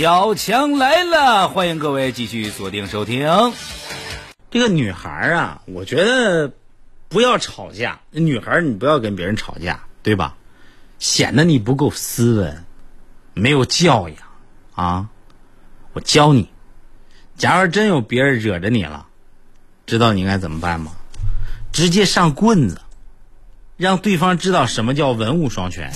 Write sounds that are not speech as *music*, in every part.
小强来了，欢迎各位继续锁定收听。这个女孩啊，我觉得不要吵架。女孩你不要跟别人吵架，对吧？显得你不够斯文，没有教养啊！我教你，假如真有别人惹着你了，知道你应该怎么办吗？直接上棍子，让对方知道什么叫文武双全。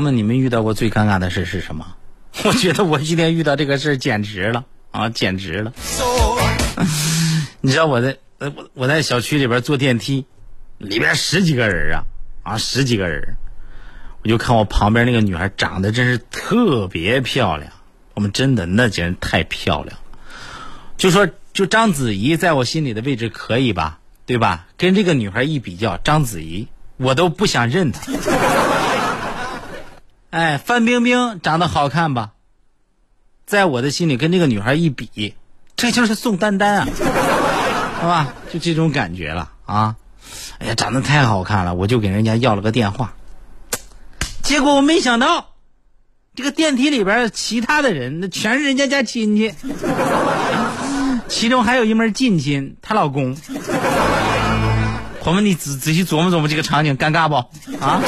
朋友们，你们遇到过最尴尬的事是什么？*laughs* 我觉得我今天遇到这个事简直了啊，简直了！*laughs* 你知道我在呃我我在小区里边坐电梯，里边十几个人啊啊十几个人，我就看我旁边那个女孩长得真是特别漂亮，我们真的那简直太漂亮。就说就章子怡在我心里的位置可以吧，对吧？跟这个女孩一比较，章子怡我都不想认她。哎，范冰冰长得好看吧？在我的心里跟这个女孩一比，这就是宋丹丹啊，*laughs* 是吧？就这种感觉了啊！哎呀，长得太好看了，我就给人家要了个电话。结果我没想到，这个电梯里边其他的人那全是人家家亲戚，*laughs* 其中还有一门近亲，她老公。*laughs* 朋友们，你仔仔细琢磨琢磨这个场景，尴尬不？啊？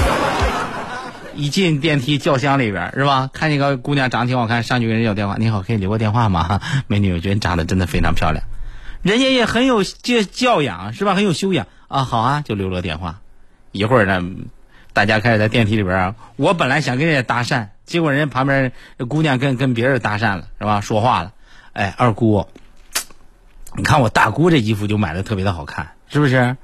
一进电梯轿厢里边是吧？看见个姑娘长得挺好看，上去跟人要电话。你好，可以留个电话吗？*laughs* 美女，我觉得你长得真的非常漂亮，人家也很有教教养是吧？很有修养啊。好啊，就留了个电话。一会儿呢，大家开始在电梯里边。我本来想跟人家搭讪，结果人家旁边姑娘跟跟别人搭讪了是吧？说话了，哎，二姑，你看我大姑这衣服就买的特别的好看，是不是？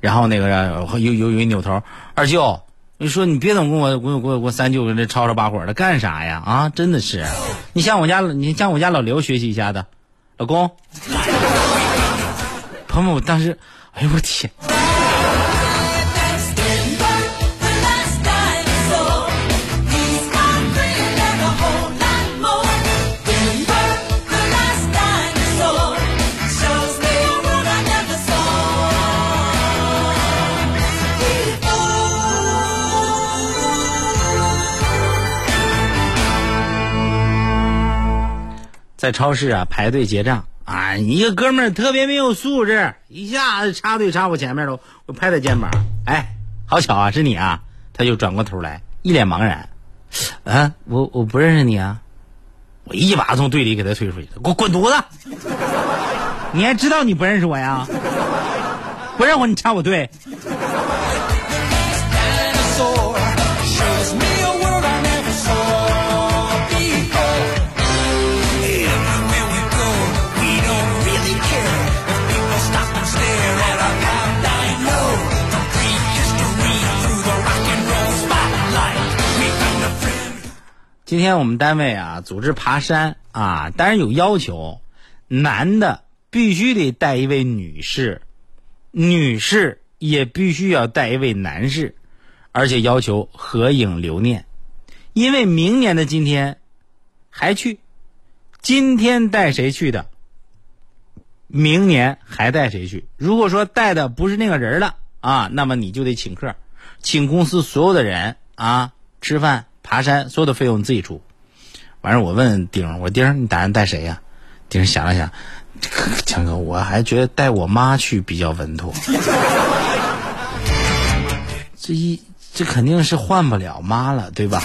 然后那个有有有一扭头，二舅。你说你别总跟我跟我跟我三舅跟这吵吵把火的干啥呀？啊，真的是，你向我家你向我家老刘学习一下子，老公。朋友们，我当时，哎呦我天！在超市啊排队结账啊，一个哥们儿特别没有素质，一下子插队插我前面了，我拍他肩膀，哎，好巧啊，是你啊！他就转过头来，一脸茫然，啊，我我不认识你啊！我一把从队里给他推出去，给我滚犊子！*laughs* 你还知道你不认识我呀？不认我你插我队？今天我们单位啊组织爬山啊，当然有要求，男的必须得带一位女士，女士也必须要带一位男士，而且要求合影留念，因为明年的今天还去，今天带谁去的，明年还带谁去？如果说带的不是那个人了啊，那么你就得请客，请公司所有的人啊吃饭。爬山所有的费用你自己出，完事我问丁，我丁儿你打算带谁呀？丁儿想了想，强哥，我还觉得带我妈去比较稳妥。*laughs* 这一这肯定是换不了妈了，对吧？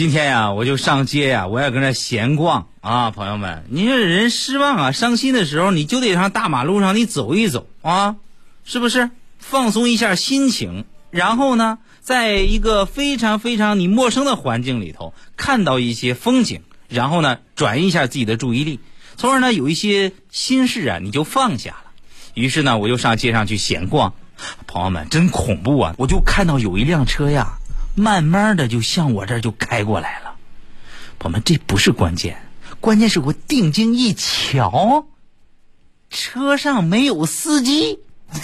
今天呀，我就上街呀，我要跟那闲逛啊，朋友们，你说人失望啊、伤心的时候，你就得上大马路上你走一走啊，是不是？放松一下心情，然后呢，在一个非常非常你陌生的环境里头，看到一些风景，然后呢，转移一下自己的注意力，从而呢，有一些心事啊，你就放下了。于是呢，我就上街上去闲逛。朋友们，真恐怖啊！我就看到有一辆车呀，慢慢的就向我这儿就开过来了。朋友们，这不是关键，关键是我定睛一瞧，车上没有司机，*laughs*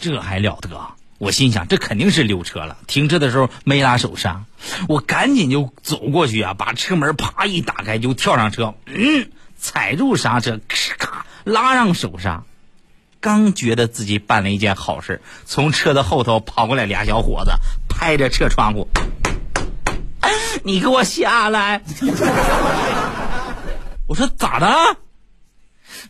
这还了得！我心想，这肯定是溜车了。停车的时候没拉手刹，我赶紧就走过去啊，把车门啪一打开，就跳上车，嗯，踩住刹车，咔咔拉上手刹。刚觉得自己办了一件好事，从车的后头跑过来俩小伙子，拍着车窗户：“你给我下来！” *laughs* 我说咋的？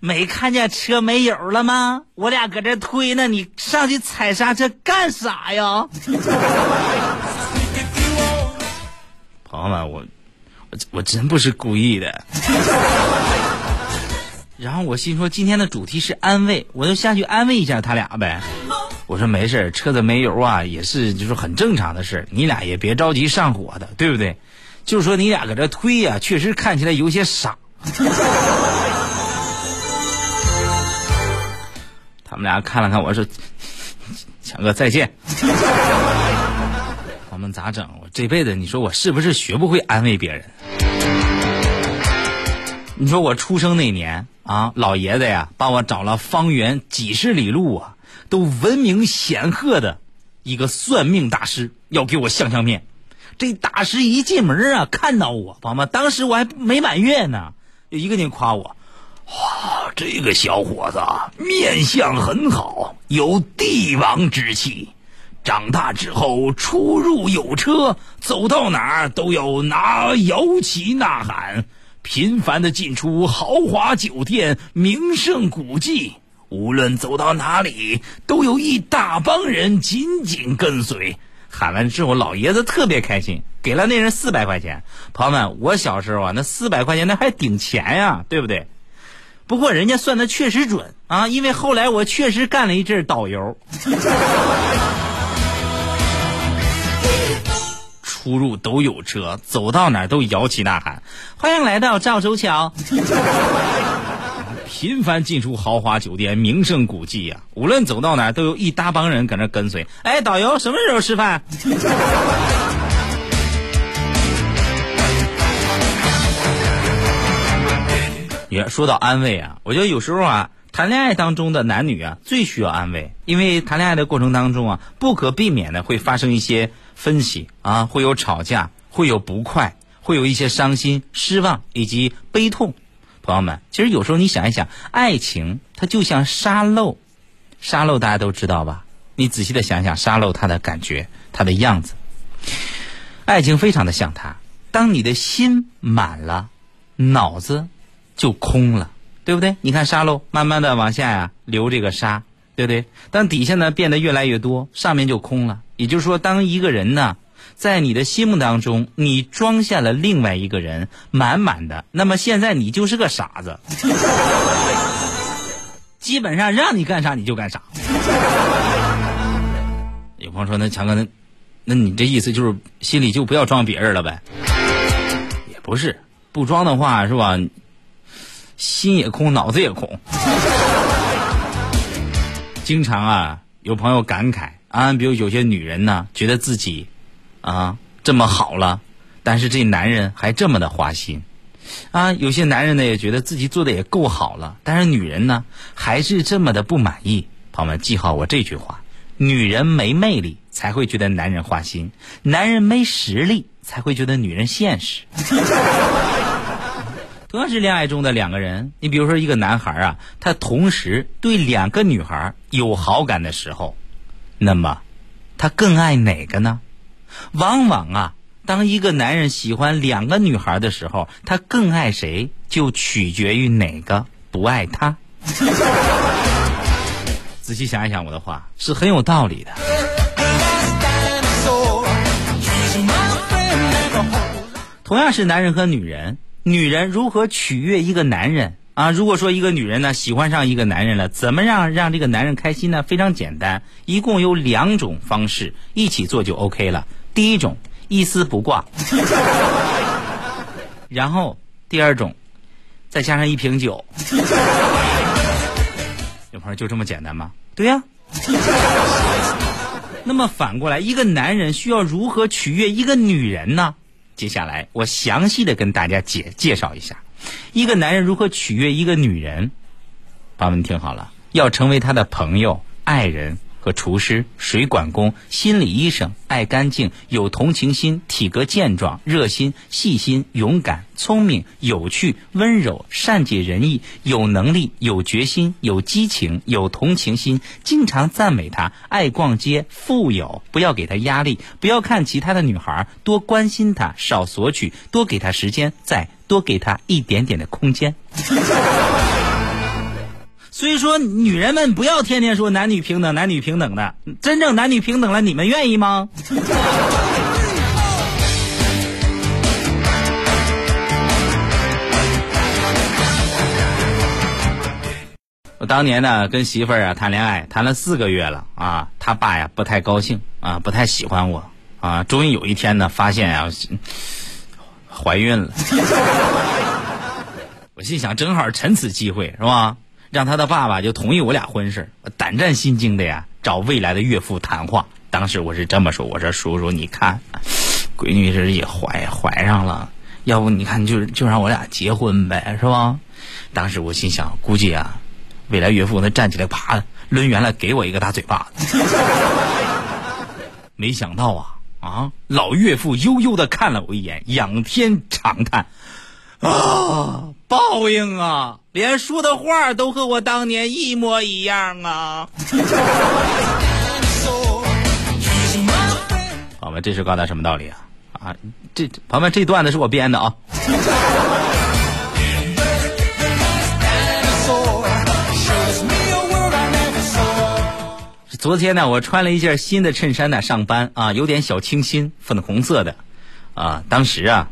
没看见车没油了吗？我俩搁这推呢，你上去踩刹车干啥呀？*laughs* 朋友们，我我我真不是故意的。*laughs* 然后我心说今天的主题是安慰，我就下去安慰一下他俩呗。我说没事车子没油啊，也是就是很正常的事你俩也别着急上火的，对不对？就是说你俩搁这推呀，确实看起来有些傻。*laughs* 他们俩看了看我说：“强哥再见。*laughs* ”我们咋整？我这辈子你说我是不是学不会安慰别人？你说我出生那年。啊，老爷子呀，帮我找了方圆几十里路啊，都闻名显赫的一个算命大师，要给我相相面。这大师一进门啊，看到我，宝妈，当时我还没满月呢，就一个劲夸我，哇，这个小伙子面相很好，有帝王之气，长大之后出入有车，走到哪儿都要拿摇旗呐喊。频繁的进出豪华酒店、名胜古迹，无论走到哪里，都有一大帮人紧紧跟随。喊完之后，老爷子特别开心，给了那人四百块钱。朋友们，我小时候啊，那四百块钱那还顶钱呀，对不对？不过人家算的确实准啊，因为后来我确实干了一阵导游。出入都有车，走到哪都摇旗呐喊，欢迎来到赵州桥。*laughs* 频繁进出豪华酒店、名胜古迹呀，无论走到哪都有一大帮人搁那跟随。哎，导游什么时候吃饭？*laughs* 也说到安慰啊，我觉得有时候啊，谈恋爱当中的男女啊，最需要安慰，因为谈恋爱的过程当中啊，不可避免的会发生一些。分析啊，会有吵架，会有不快，会有一些伤心、失望以及悲痛。朋友们，其实有时候你想一想，爱情它就像沙漏，沙漏大家都知道吧？你仔细的想想，沙漏它的感觉，它的样子，爱情非常的像它。当你的心满了，脑子就空了，对不对？你看沙漏慢慢的往下呀流这个沙，对不对？当底下呢变得越来越多，上面就空了。也就是说，当一个人呢，在你的心目当中，你装下了另外一个人，满满的，那么现在你就是个傻子，基本上让你干啥你就干啥。有朋友说：“那强哥，那那你这意思就是心里就不要装别人了呗？”也不是，不装的话是吧？心也空，脑子也空。经常啊，有朋友感慨。啊，比如有些女人呢，觉得自己啊这么好了，但是这男人还这么的花心啊。有些男人呢，也觉得自己做的也够好了，但是女人呢，还是这么的不满意。朋友们，记好我这句话：女人没魅力才会觉得男人花心，男人没实力才会觉得女人现实。同样是恋爱中的两个人，你比如说一个男孩啊，他同时对两个女孩有好感的时候。那么，他更爱哪个呢？往往啊，当一个男人喜欢两个女孩的时候，他更爱谁，就取决于哪个不爱他。*laughs* 仔细想一想，我的话是很有道理的。同样是男人和女人，女人如何取悦一个男人？啊，如果说一个女人呢喜欢上一个男人了，怎么让让这个男人开心呢？非常简单，一共有两种方式，一起做就 OK 了。第一种一丝不挂，*laughs* 然后第二种再加上一瓶酒。*laughs* 有朋友就这么简单吗？对呀。那么反过来，一个男人需要如何取悦一个女人呢？接下来我详细的跟大家介介绍一下，一个男人如何取悦一个女人。朋友们听好了，要成为他的朋友、爱人。厨师、水管工、心理医生，爱干净，有同情心，体格健壮，热心、细心、勇敢、聪明、有趣、温柔、善解人意，有能力、有决心、有激情、有同情心，经常赞美他，爱逛街，富有，不要给他压力，不要看其他的女孩，多关心他，少索取，多给他时间，再多给他一点点的空间。所以说，女人们不要天天说男女平等、男女平等的，真正男女平等了，你们愿意吗？我当年呢，跟媳妇儿啊谈恋爱，谈了四个月了啊，他爸呀不太高兴啊，不太喜欢我啊，终于有一天呢，发现啊 *laughs* 怀孕了，*laughs* 我心想，正好趁此机会是吧？让他的爸爸就同意我俩婚事，胆战心惊的呀，找未来的岳父谈话。当时我是这么说：“我说叔叔，你看，闺女这也怀怀上了，要不你看就就让我俩结婚呗，是吧？”当时我心想，估计啊，未来岳父那站起来啪抡圆了给我一个大嘴巴子。*laughs* 没想到啊啊，老岳父悠悠的看了我一眼，仰天长叹。啊，报应啊！连说的话都和我当年一模一样啊！朋友们，这是告诉什么道理啊？啊，这朋友们，这段子是我编的啊。*laughs* 昨天呢，我穿了一件新的衬衫呢上班啊，有点小清新，粉红色的啊。当时啊。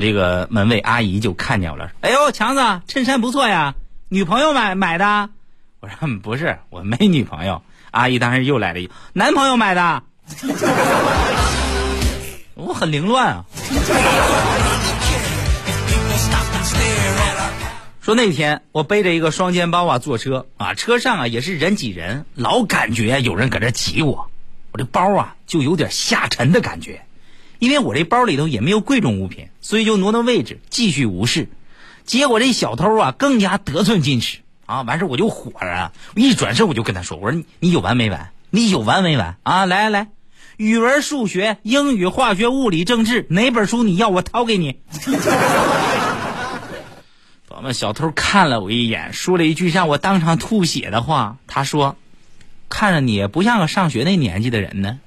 这个门卫阿姨就看见了，哎呦，强子，衬衫不错呀，女朋友买买的？我说不是，我没女朋友。阿姨当时又来了一，男朋友买的。*laughs* 我很凌乱啊。说那天我背着一个双肩包啊坐车啊，车上啊也是人挤人，老感觉有人搁这挤我，我这包啊就有点下沉的感觉。因为我这包里头也没有贵重物品，所以就挪挪位置，继续无视。结果这小偷啊更加得寸进尺啊！完事我就火了，我一转身我就跟他说：“我说你你有完没完？你有完没完啊？来来来，语文、数学、英语、化学、物理、政治哪本书你要我掏给你？” *laughs* 我们小偷看了我一眼，说了一句让我当场吐血的话。他说：“看着你不像个上学那年纪的人呢。”：“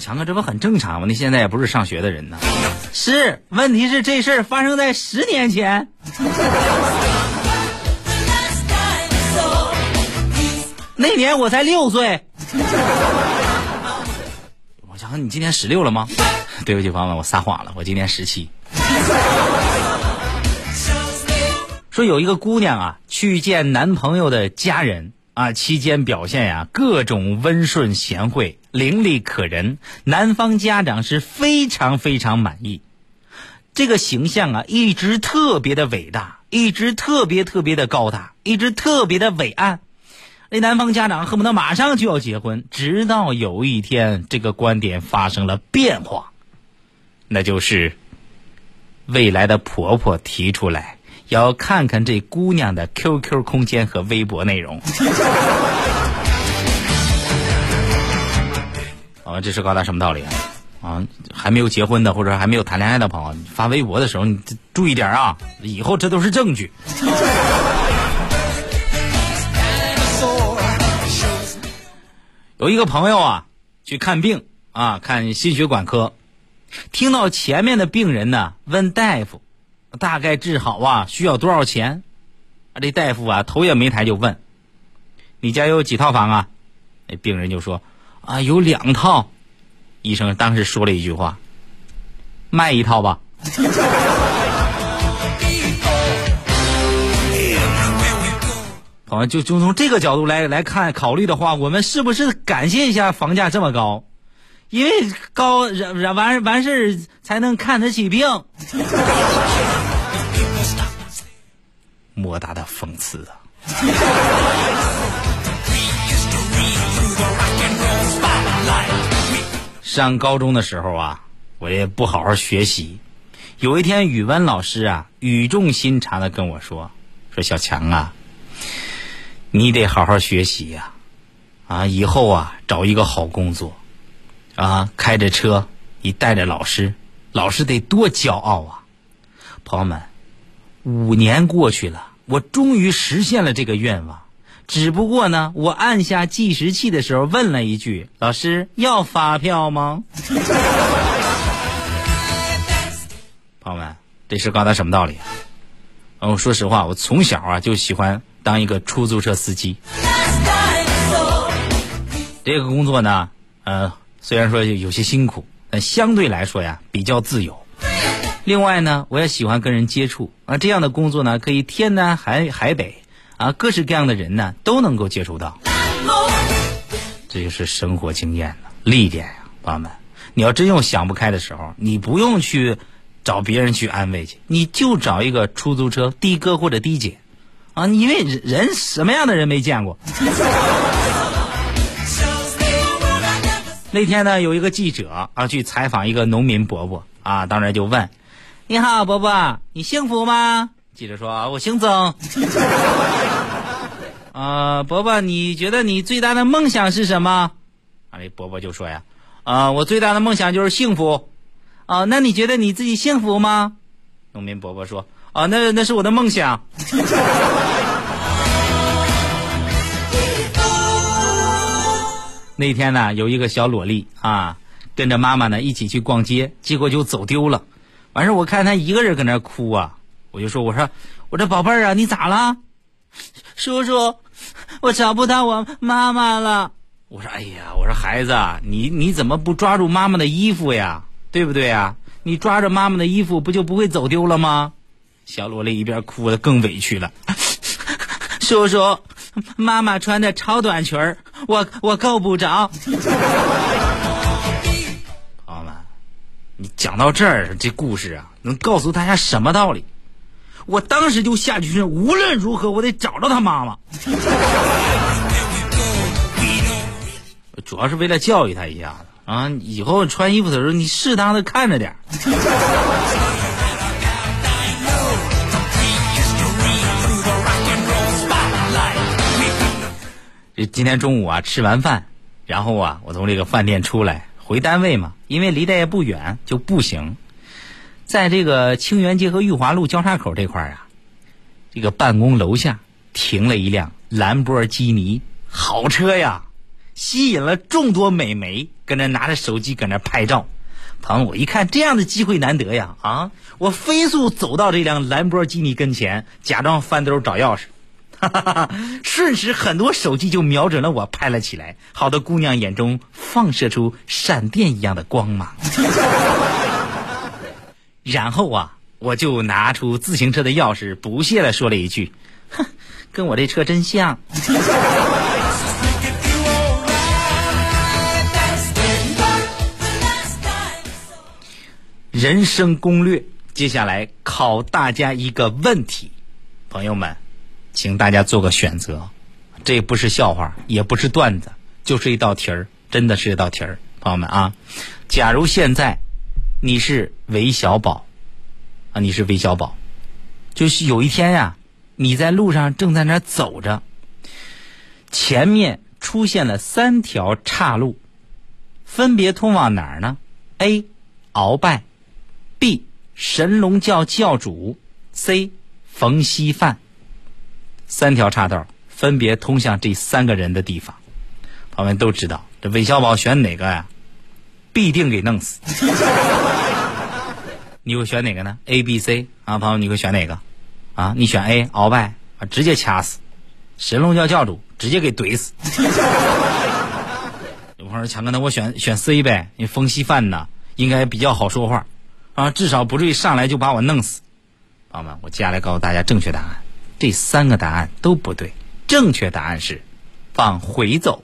强哥，这不很正常吗？你现在也不是上学的人呢。”是，问题是这事儿发生在十年前。那年我才六岁。我强，你今年十六了吗？对不起，朋友们，我撒谎了，我今年十七。说有一个姑娘啊，去见男朋友的家人。啊，期间表现呀，各种温顺贤惠，伶俐可人，男方家长是非常非常满意。这个形象啊，一直特别的伟大，一直特别特别的高大，一直特别的伟岸。那男方家长恨不得马上就要结婚，直到有一天，这个观点发生了变化，那就是未来的婆婆提出来。要看看这姑娘的 QQ 空间和微博内容。啊，*laughs* 这是高达什么道理啊？啊，还没有结婚的或者还没有谈恋爱的朋友，发微博的时候你注意点啊，以后这都是证据。*laughs* 有一个朋友啊，去看病啊，看心血管科，听到前面的病人呢问大夫。大概治好啊，需要多少钱？啊，这大夫啊头也没抬就问：“你家有几套房啊？”那病人就说：“啊，有两套。”医生当时说了一句话：“卖一套吧。*laughs* ”朋友，就就从这个角度来来看考虑的话，我们是不是感谢一下房价这么高？因为高，完完完事才能看得起病。莫大的讽刺啊！上高中的时候啊，我也不好好学习。有一天，语文老师啊，语重心长的跟我说：“说小强啊，你得好好学习呀，啊，以后啊，找一个好工作，啊，开着车，你带着老师，老师得多骄傲啊！”朋友们，五年过去了，我终于实现了这个愿望。只不过呢，我按下计时器的时候问了一句：“老师要发票吗？” *laughs* 朋友们，这事告诉他什么道理啊？嗯，说实话，我从小啊就喜欢当一个出租车司机。这个工作呢，呃，虽然说有些辛苦，但相对来说呀比较自由。另外呢，我也喜欢跟人接触啊，这样的工作呢，可以天南海海北啊，各式各样的人呢都能够接触到。这就是生活经验的历练呀，朋友们。你要真有想不开的时候，你不用去找别人去安慰去，你就找一个出租车的哥或者的姐啊，因为人什么样的人没见过。那天呢，有一个记者啊去采访一个农民伯伯啊，当然就问。你好，伯伯，你幸福吗？记者说：“我姓曾。” *laughs* 啊，伯伯，你觉得你最大的梦想是什么？啊，那伯伯就说呀：“啊，我最大的梦想就是幸福。”啊，那你觉得你自己幸福吗？农民伯伯说：“啊，那那是我的梦想。”那天呢，有一个小萝莉啊，跟着妈妈呢一起去逛街，结果就走丢了。完事我看她一个人搁那哭啊，我就说：“我说，我这宝贝儿啊，你咋了？”叔叔，我找不到我妈妈了。我说：“哎呀，我说孩子啊，你你怎么不抓住妈妈的衣服呀？对不对呀？你抓着妈妈的衣服，不就不会走丢了吗？”小萝莉一边哭的更委屈了。*laughs* 叔叔，妈妈穿的超短裙儿，我我够不着。朋友们你讲到这儿，这故事啊，能告诉大家什么道理？我当时就下决心，无论如何，我得找着他妈妈。主要是为了教育他一下子啊，以后穿衣服的时候，你适当的看着点。这今天中午啊，吃完饭，然后啊，我从这个饭店出来。回单位嘛，因为离得也不远，就步行。在这个清源街和裕华路交叉口这块儿啊，这个办公楼下停了一辆兰博基尼好车呀，吸引了众多美眉跟那拿着手机搁那拍照。朋友，我一看这样的机会难得呀，啊，我飞速走到这辆兰博基尼跟前，假装翻兜找钥匙。哈哈哈瞬时，很多手机就瞄准了我拍了起来。好多姑娘眼中放射出闪电一样的光芒。*laughs* 然后啊，我就拿出自行车的钥匙，不屑的说了一句：“哼，跟我这车真像。*laughs* ”人生攻略，接下来考大家一个问题，朋友们。请大家做个选择，这不是笑话，也不是段子，就是一道题儿，真的是一道题儿，朋友们啊！假如现在你是韦小宝啊，你是韦小宝，就是有一天呀，你在路上正在那走着，前面出现了三条岔路，分别通往哪儿呢？A. 鳌拜，B. 神龙教教主，C. 冯锡范。三条岔道分别通向这三个人的地方，朋友们都知道，这韦小宝选哪个呀？必定给弄死。*laughs* 你会选哪个呢？A、B、C 啊，朋友，你会选哪个？啊，你选 A，鳌拜啊，直接掐死；神龙教教主直接给怼死。*laughs* 有朋友说强哥，那我选选 C 呗，你风稀饭呢，应该比较好说话啊，至少不至于上来就把我弄死。朋友们，我接下来告诉大家正确答案。这三个答案都不对，正确答案是往回走。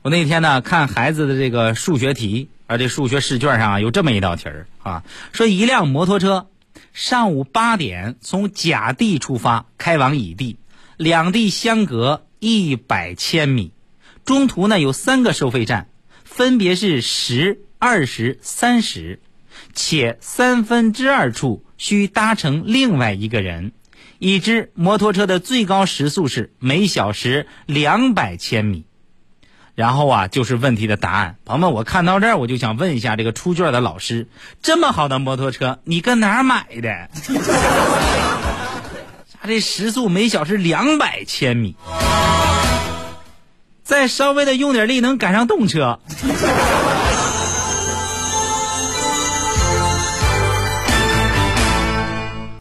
我那天呢看孩子的这个数学题而这数学试卷上有这么一道题儿啊，说一辆摩托车上午八点从甲地出发，开往乙地，两地相隔一百千米，中途呢有三个收费站，分别是十、二十、三十，且三分之二处需搭乘另外一个人。已知摩托车的最高时速是每小时两百千米，然后啊就是问题的答案。朋友们，我看到这儿我就想问一下这个出卷的老师：这么好的摩托车，你搁哪儿买的？*laughs* 他这时速每小时两百千米，再稍微的用点力能赶上动车。